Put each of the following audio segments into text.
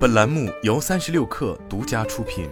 本栏目由三十六氪独家出品。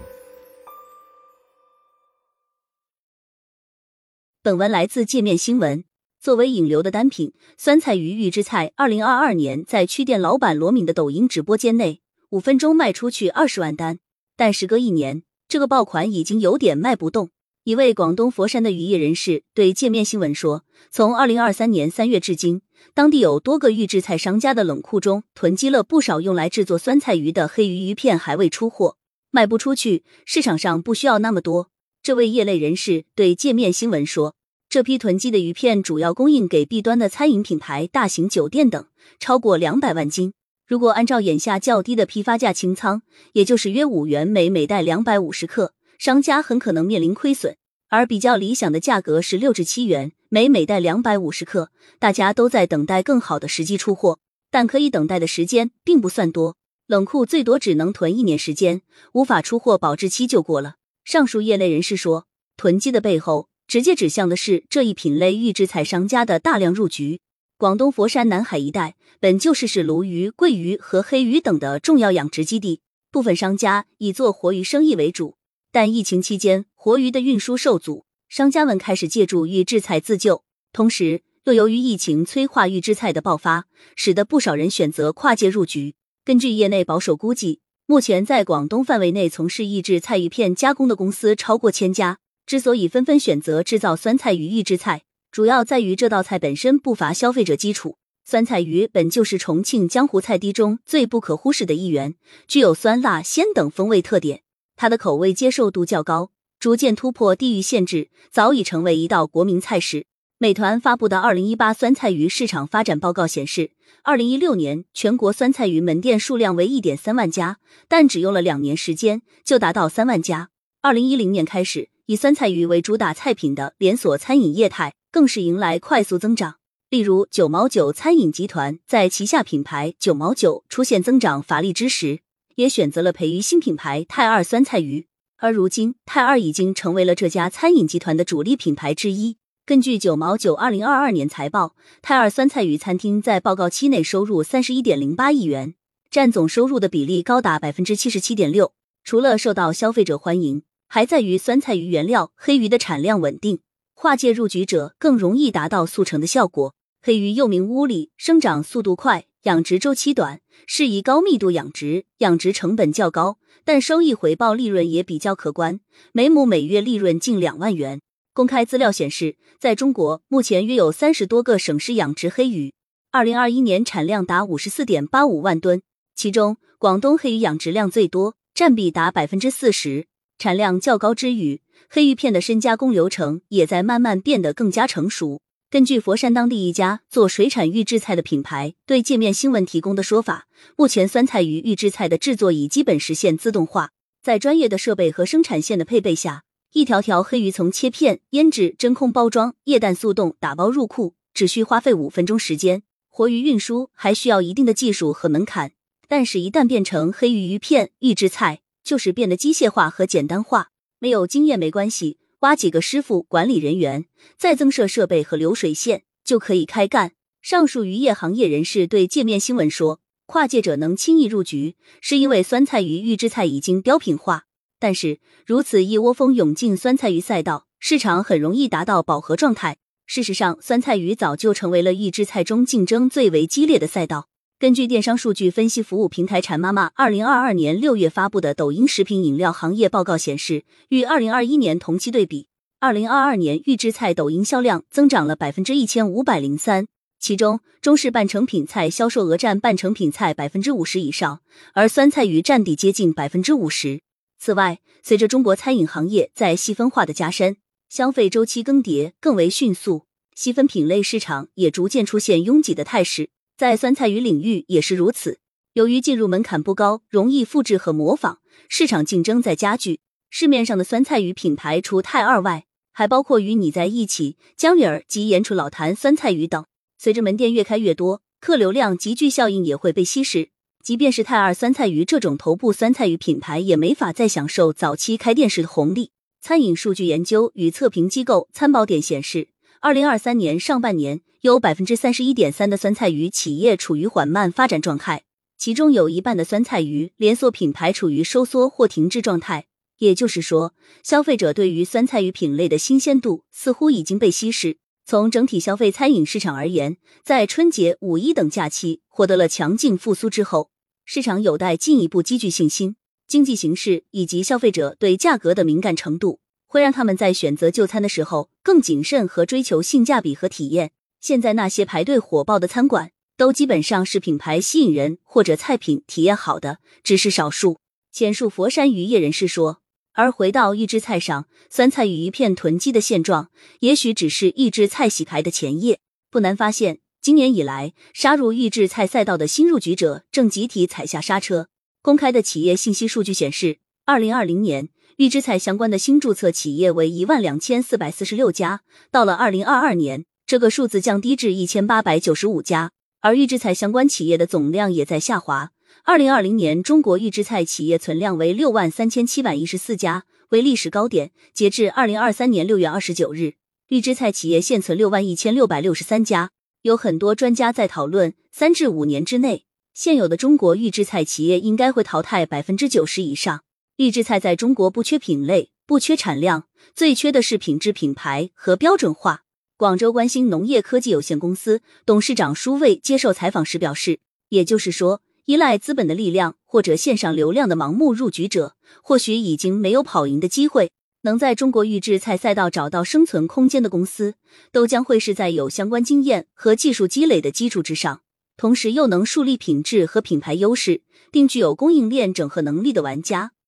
本文来自界面新闻。作为引流的单品，酸菜鱼预制菜，二零二二年在区店老板罗敏的抖音直播间内，五分钟卖出去二十万单。但时隔一年，这个爆款已经有点卖不动。一位广东佛山的渔业人士对界面新闻说：“从二零二三年三月至今，当地有多个预制菜商家的冷库中囤积了不少用来制作酸菜鱼的黑鱼鱼片，还未出货，卖不出去。市场上不需要那么多。”这位业内人士对界面新闻说：“这批囤积的鱼片主要供应给 B 端的餐饮品牌、大型酒店等，超过两百万斤。如果按照眼下较低的批发价清仓，也就是约五元每每袋两百五十克。”商家很可能面临亏损，而比较理想的价格是六至七元每每袋两百五十克。大家都在等待更好的时机出货，但可以等待的时间并不算多，冷库最多只能囤一年时间，无法出货保质期就过了。上述业内人士说，囤积的背后直接指向的是这一品类预制菜商家的大量入局。广东佛山南海一带本就是是鲈鱼、桂鱼和黑鱼等的重要养殖基地，部分商家以做活鱼生意为主。但疫情期间，活鱼的运输受阻，商家们开始借助预制菜自救。同时，又由于疫情催化预制菜的爆发，使得不少人选择跨界入局。根据业内保守估计，目前在广东范围内从事预制菜鱼片加工的公司超过千家。之所以纷纷选择制造酸菜鱼预制菜，主要在于这道菜本身不乏消费者基础。酸菜鱼本就是重庆江湖菜地中最不可忽视的一员，具有酸辣鲜等风味特点。它的口味接受度较高，逐渐突破地域限制，早已成为一道国民菜式。美团发布的《二零一八酸菜鱼市场发展报告》显示，二零一六年全国酸菜鱼门店数量为一点三万家，但只用了两年时间就达到三万家。二零一零年开始，以酸菜鱼为主打菜品的连锁餐饮业态更是迎来快速增长。例如，九毛九餐饮集团在旗下品牌九毛九出现增长乏力之时。也选择了培育新品牌泰二酸菜鱼，而如今泰二已经成为了这家餐饮集团的主力品牌之一。根据九毛九二零二二年财报，泰二酸菜鱼餐厅在报告期内收入三十一点零八亿元，占总收入的比例高达百分之七十七点六。除了受到消费者欢迎，还在于酸菜鱼原料黑鱼的产量稳定，跨界入局者更容易达到速成的效果。黑鱼又名乌里，生长速度快。养殖周期短，适宜高密度养殖，养殖成本较高，但收益回报利润也比较可观，每亩每月利润近两万元。公开资料显示，在中国目前约有三十多个省市养殖黑鱼，二零二一年产量达五十四点八五万吨，其中广东黑鱼养殖量最多，占比达百分之四十。产量较高之余，黑鱼片的深加工流程也在慢慢变得更加成熟。根据佛山当地一家做水产预制菜的品牌对界面新闻提供的说法，目前酸菜鱼预制菜的制作已基本实现自动化，在专业的设备和生产线的配备下，一条条黑鱼从切片、腌制、真空包装、液氮速冻、打包入库，只需花费五分钟时间。活鱼运输还需要一定的技术和门槛，但是，一旦变成黑鱼鱼片预制菜，就是变得机械化和简单化。没有经验没关系。挖几个师傅、管理人员，再增设设备和流水线，就可以开干。上述渔业行业人士对界面新闻说：“跨界者能轻易入局，是因为酸菜鱼预制菜已经标品化。但是，如此一窝蜂涌进酸菜鱼赛道，市场很容易达到饱和状态。事实上，酸菜鱼早就成为了预制菜中竞争最为激烈的赛道。”根据电商数据分析服务平台馋妈妈二零二二年六月发布的抖音食品饮料行业报告显示，与二零二一年同期对比，二零二二年预制菜抖音销量增长了百分之一千五百零三，其中中式半成品菜销售额占半成品菜百分之五十以上，而酸菜鱼占比接近百分之五十。此外，随着中国餐饮行业在细分化的加深，消费周期更迭更为迅速，细分品类市场也逐渐出现拥挤的态势。在酸菜鱼领域也是如此。由于进入门槛不高，容易复制和模仿，市场竞争在加剧。市面上的酸菜鱼品牌除泰二外，还包括与你在一起、江里儿及盐厨老坛酸菜鱼等。随着门店越开越多，客流量集聚效应也会被稀释。即便是泰二酸菜鱼这种头部酸菜鱼品牌，也没法再享受早期开店时的红利。餐饮数据研究与测评机构参保点显示。二零二三年上半年，有百分之三十一点三的酸菜鱼企业处于缓慢发展状态，其中有一半的酸菜鱼连锁品牌处于收缩或停滞状态。也就是说，消费者对于酸菜鱼品类的新鲜度似乎已经被稀释。从整体消费餐饮市场而言，在春节、五一等假期获得了强劲复苏之后，市场有待进一步积聚信心。经济形势以及消费者对价格的敏感程度，会让他们在选择就餐的时候更谨慎和追求性价比和体验。现在那些排队火爆的餐馆，都基本上是品牌吸引人或者菜品体验好的，只是少数。前述佛山渔业人士说。而回到预制菜上，酸菜鱼一片囤积的现状，也许只是预制菜洗牌的前夜。不难发现，今年以来，杀入预制菜赛道的新入局者正集体踩下刹车。公开的企业信息数据显示，二零二零年预制菜相关的新注册企业为一万两千四百四十六家，到了二零二二年，这个数字降低至一千八百九十五家，而预制菜相关企业的总量也在下滑。二零二零年，中国预制菜企业存量为六万三千七百一十四家，为历史高点。截至二零二三年六月二十九日，预制菜企业现存六万一千六百六十三家。有很多专家在讨论，三至五年之内，现有的中国预制菜企业应该会淘汰百分之九十以上。预制菜在中国不缺品类，不缺产量，最缺的是品质、品牌和标准化。广州关心农业科技有限公司董事长舒卫接受采访时表示，也就是说。依赖资本的力量或者线上流量的盲目入局者，或许已经没有跑赢的机会。能在中国预制菜赛道找到生存空间的公司，都将会是在有相关经验和技术积累的基础之上，同时又能树立品质和品牌优势，并具有供应链整合能力的玩家。